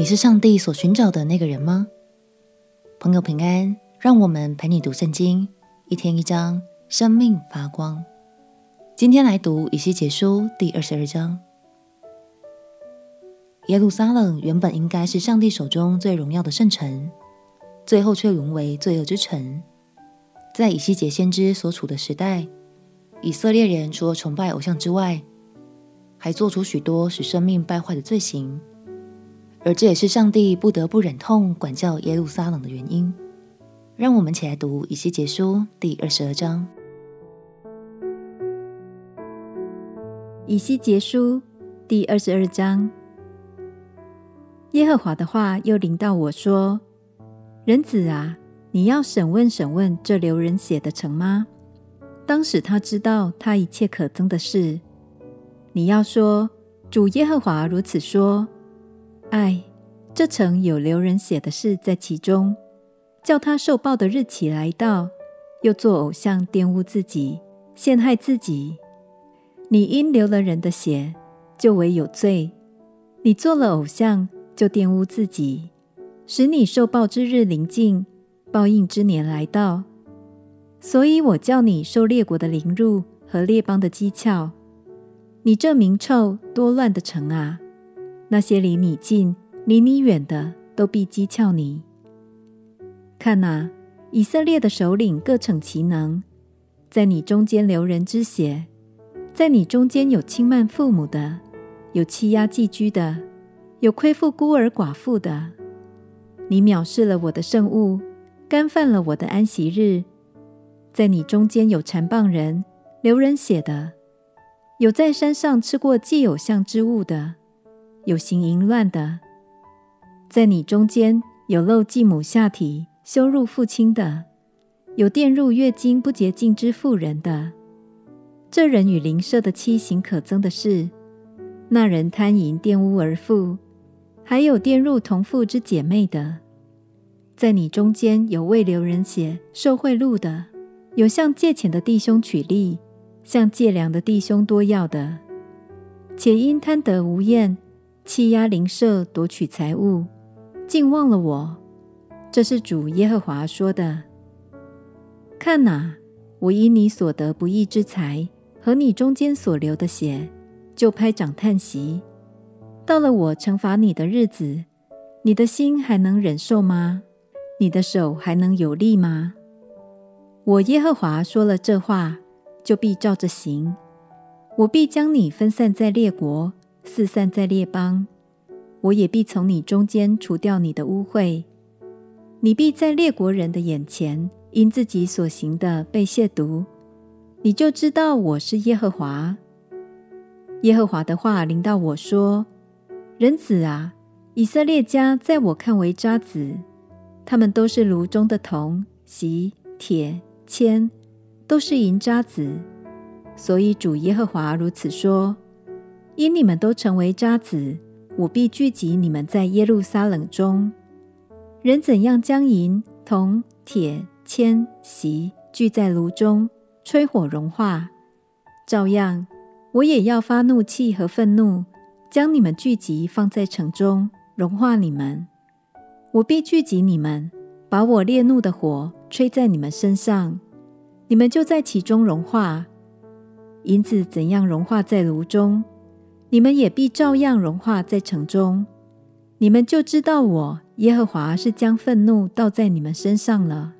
你是上帝所寻找的那个人吗？朋友平安，让我们陪你读圣经，一天一章，生命发光。今天来读以西结书第二十二章。耶路撒冷原本应该是上帝手中最荣耀的圣城，最后却沦为罪恶之城。在以西结先知所处的时代，以色列人除了崇拜偶像之外，还做出许多使生命败坏的罪行。而这也是上帝不得不忍痛管教耶路撒冷的原因。让我们起来读以西结书第二十二章。以西结书第二十二章，耶和华的话又临到我说：“人子啊，你要审问审问这流人血的城吗？当使他知道他一切可憎的事。你要说：主耶和华如此说。”唉，这城有流人血的事在其中，叫他受报的日期来到，又做偶像玷污自己，陷害自己。你因流了人的血，就为有罪；你做了偶像，就玷污自己，使你受报之日临近，报应之年来到。所以我叫你受列国的凌辱和列邦的讥诮。你这名臭多乱的城啊！那些离你近、离你远的，都必讥诮你。看哪，以色列的首领各逞其能，在你中间流人之血，在你中间有轻慢父母的，有欺压寄居的，有亏负孤儿寡妇的。你藐视了我的圣物，干犯了我的安息日。在你中间有缠棒人、流人血的，有在山上吃过祭偶像之物的。有行淫乱的，在你中间有漏继母下体、羞辱父亲的，有玷入月经不洁净之妇人的。这人与邻舍的妻行可憎的事，那人贪淫玷污而妇，还有玷入同父之姐妹的。在你中间有为流人血受贿赂的，有向借钱的弟兄取利，向借粮的弟兄多要的，且因贪得无厌。欺压邻舍，夺取财物，竟忘了我。这是主耶和华说的。看哪，我因你所得不义之财和你中间所流的血，就拍掌叹息。到了我惩罚你的日子，你的心还能忍受吗？你的手还能有力吗？我耶和华说了这话，就必照着行。我必将你分散在列国。四散在列邦，我也必从你中间除掉你的污秽。你必在列国人的眼前，因自己所行的被亵渎，你就知道我是耶和华。耶和华的话临到我说：“人子啊，以色列家在我看为渣滓，他们都是炉中的铜、锡、铁、铅，都是银渣滓。所以主耶和华如此说。”因你们都成为渣滓，我必聚集你们在耶路撒冷中。人怎样将银、铜、铁、铅、锡聚在炉中，吹火融化，照样，我也要发怒气和愤怒，将你们聚集放在城中，融化你们。我必聚集你们，把我烈怒的火吹在你们身上，你们就在其中融化。银子怎样融化在炉中，你们也必照样融化在城中，你们就知道我耶和华是将愤怒倒在你们身上了。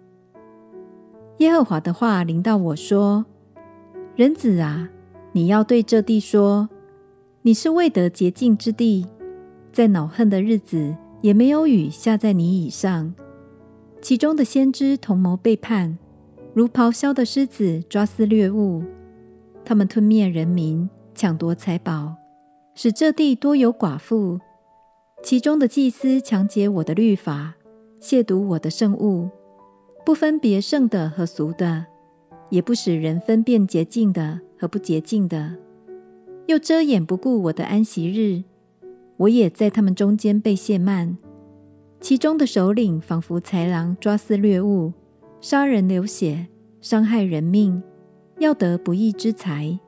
耶和华的话临到我说：“人子啊，你要对这地说：你是未得洁净之地，在恼恨的日子也没有雨下在你以上。其中的先知同谋背叛，如咆哮的狮子抓撕掠物，他们吞灭人民，抢夺财宝。”使这地多有寡妇，其中的祭司强解我的律法，亵渎我的圣物，不分别圣的和俗的，也不使人分辨洁净的和不洁净的，又遮掩不顾我的安息日，我也在他们中间被亵慢。其中的首领仿佛豺狼抓撕掠物，杀人流血，伤害人命，要得不义之财。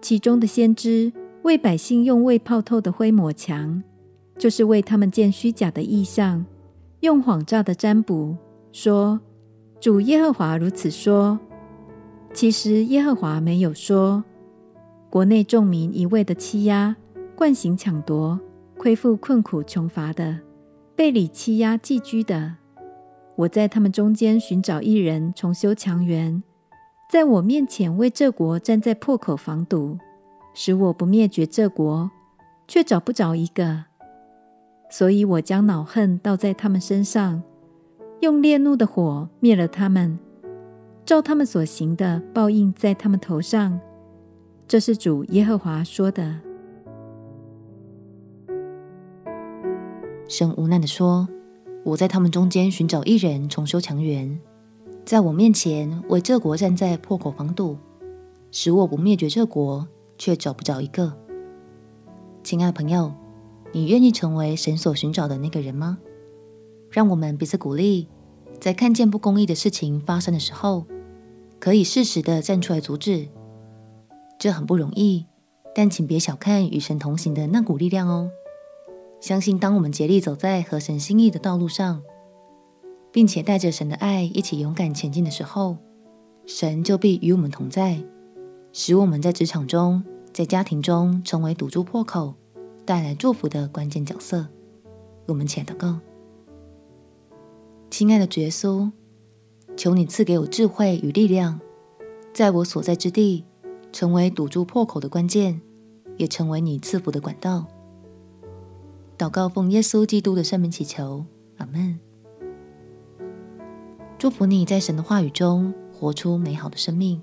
其中的先知。为百姓用未泡透的灰抹墙，就是为他们建虚假的意象，用谎诈的占卜说：“主耶和华如此说。”其实耶和华没有说。国内众民一味的欺压、惯行抢夺、亏负困苦穷乏的、背离欺压寄居的，我在他们中间寻找一人重修墙垣，在我面前为这国站在破口防堵，使我不灭绝这国，却找不着一个。所以我将恼恨倒在他们身上，用烈怒的火灭了他们，照他们所行的报应在他们头上。这是主耶和华说的。神无奈的说：“我在他们中间寻找一人重修墙垣，在我面前为这国站在破口防堵，使我不灭绝这国，却找不着一个。”亲爱的朋友。你愿意成为神所寻找的那个人吗？让我们彼此鼓励，在看见不公义的事情发生的时候，可以适时的站出来阻止。这很不容易，但请别小看与神同行的那股力量哦。相信当我们竭力走在合神心意的道路上，并且带着神的爱一起勇敢前进的时候，神就必与我们同在，使我们在职场中、在家庭中成为堵住破口。带来祝福的关键角色，我们且祷告。亲爱的耶稣，求你赐给我智慧与力量，在我所在之地成为堵住破口的关键，也成为你赐福的管道。祷告奉耶稣基督的圣名祈求，阿门。祝福你在神的话语中活出美好的生命。